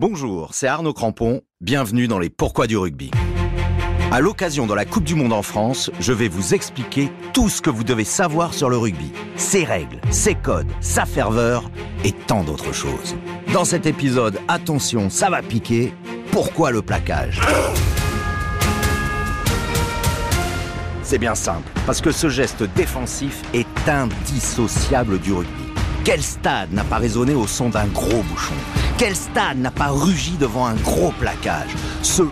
Bonjour, c'est Arnaud Crampon, bienvenue dans les Pourquoi du rugby. À l'occasion de la Coupe du Monde en France, je vais vous expliquer tout ce que vous devez savoir sur le rugby, ses règles, ses codes, sa ferveur et tant d'autres choses. Dans cet épisode, attention, ça va piquer, pourquoi le plaquage? C'est bien simple, parce que ce geste défensif est indissociable du rugby. Quel stade n'a pas résonné au son d'un gros bouchon? Quel stade n'a pas rugi devant un gros plaquage Ce ouf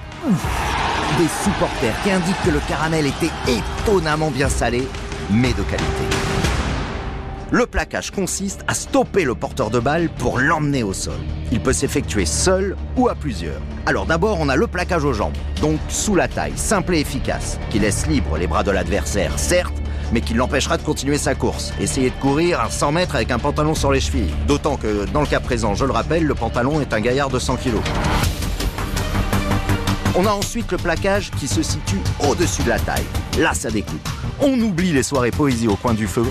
des supporters qui indiquent que le caramel était étonnamment bien salé, mais de qualité. Le plaquage consiste à stopper le porteur de balle pour l'emmener au sol. Il peut s'effectuer seul ou à plusieurs. Alors d'abord, on a le plaquage aux jambes, donc sous la taille, simple et efficace, qui laisse libre les bras de l'adversaire, certes, mais qui l'empêchera de continuer sa course. Essayer de courir à 100 mètres avec un pantalon sur les chevilles. D'autant que, dans le cas présent, je le rappelle, le pantalon est un gaillard de 100 kg. On a ensuite le plaquage qui se situe au-dessus de la taille. Là, ça découpe. On oublie les soirées poésie au coin du feu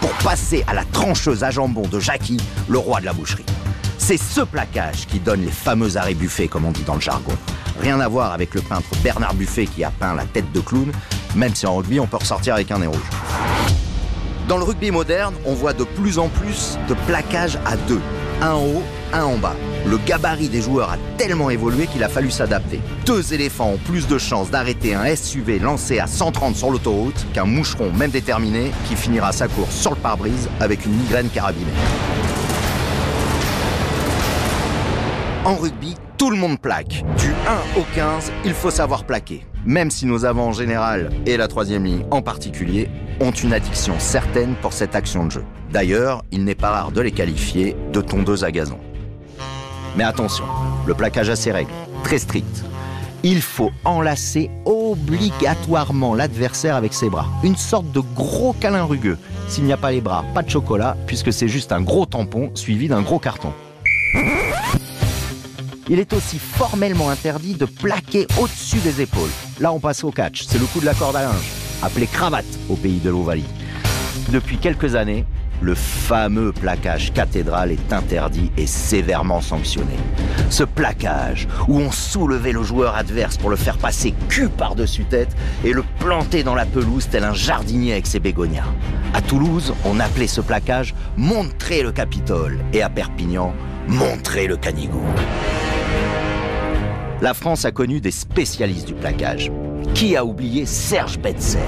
pour passer à la trancheuse à jambon de Jackie, le roi de la boucherie. C'est ce plaquage qui donne les fameux arrêts buffets, comme on dit dans le jargon. Rien à voir avec le peintre Bernard Buffet qui a peint la tête de clown, même si en rugby on peut ressortir avec un nez rouge. Dans le rugby moderne, on voit de plus en plus de plaquages à deux, un en haut, un en bas. Le gabarit des joueurs a tellement évolué qu'il a fallu s'adapter. Deux éléphants ont plus de chances d'arrêter un SUV lancé à 130 sur l'autoroute qu'un moucheron même déterminé qui finira sa course sur le pare-brise avec une migraine carabinée. En rugby, tout le monde plaque. Du 1 au 15, il faut savoir plaquer. Même si nos avants en général, et la troisième ligne en particulier, ont une addiction certaine pour cette action de jeu. D'ailleurs, il n'est pas rare de les qualifier de tondeuses à gazon. Mais attention, le plaquage a ses règles, très strictes. Il faut enlacer obligatoirement l'adversaire avec ses bras. Une sorte de gros câlin rugueux. S'il n'y a pas les bras, pas de chocolat, puisque c'est juste un gros tampon suivi d'un gros carton. Il est aussi formellement interdit de plaquer au-dessus des épaules. Là, on passe au catch. C'est le coup de la corde à linge, appelé cravate au pays de l'Ovalie. Depuis quelques années, le fameux plaquage cathédral est interdit et sévèrement sanctionné. Ce plaquage, où on soulevait le joueur adverse pour le faire passer cul par-dessus tête et le planter dans la pelouse tel un jardinier avec ses bégonias. À Toulouse, on appelait ce plaquage montrer le Capitole et à Perpignan, montrer le Canigou. La France a connu des spécialistes du plaquage. Qui a oublié Serge Betzel,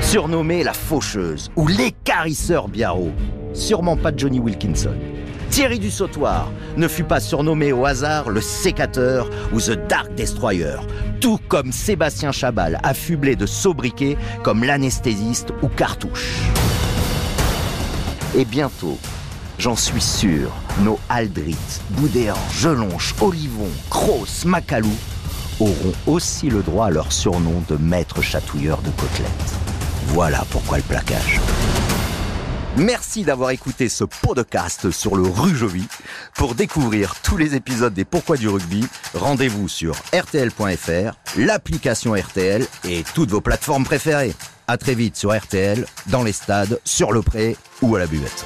surnommé la faucheuse ou l'écarisseur Biarro? Sûrement pas Johnny Wilkinson. Thierry du Sautoir ne fut pas surnommé au hasard le sécateur ou The Dark Destroyer, tout comme Sébastien Chabal, affublé de sobriquets comme l'anesthésiste ou cartouche. Et bientôt, J'en suis sûr, nos Aldrit, Boudéan, Gelonche, Olivon, Cross, Macalou auront aussi le droit à leur surnom de maître chatouilleur de côtelettes. Voilà pourquoi le plaquage. Merci d'avoir écouté ce podcast sur le Rujovi. Pour découvrir tous les épisodes des Pourquoi du rugby, rendez-vous sur rtl.fr, l'application RTL et toutes vos plateformes préférées. À très vite sur RTL, dans les stades, sur le pré ou à la buvette.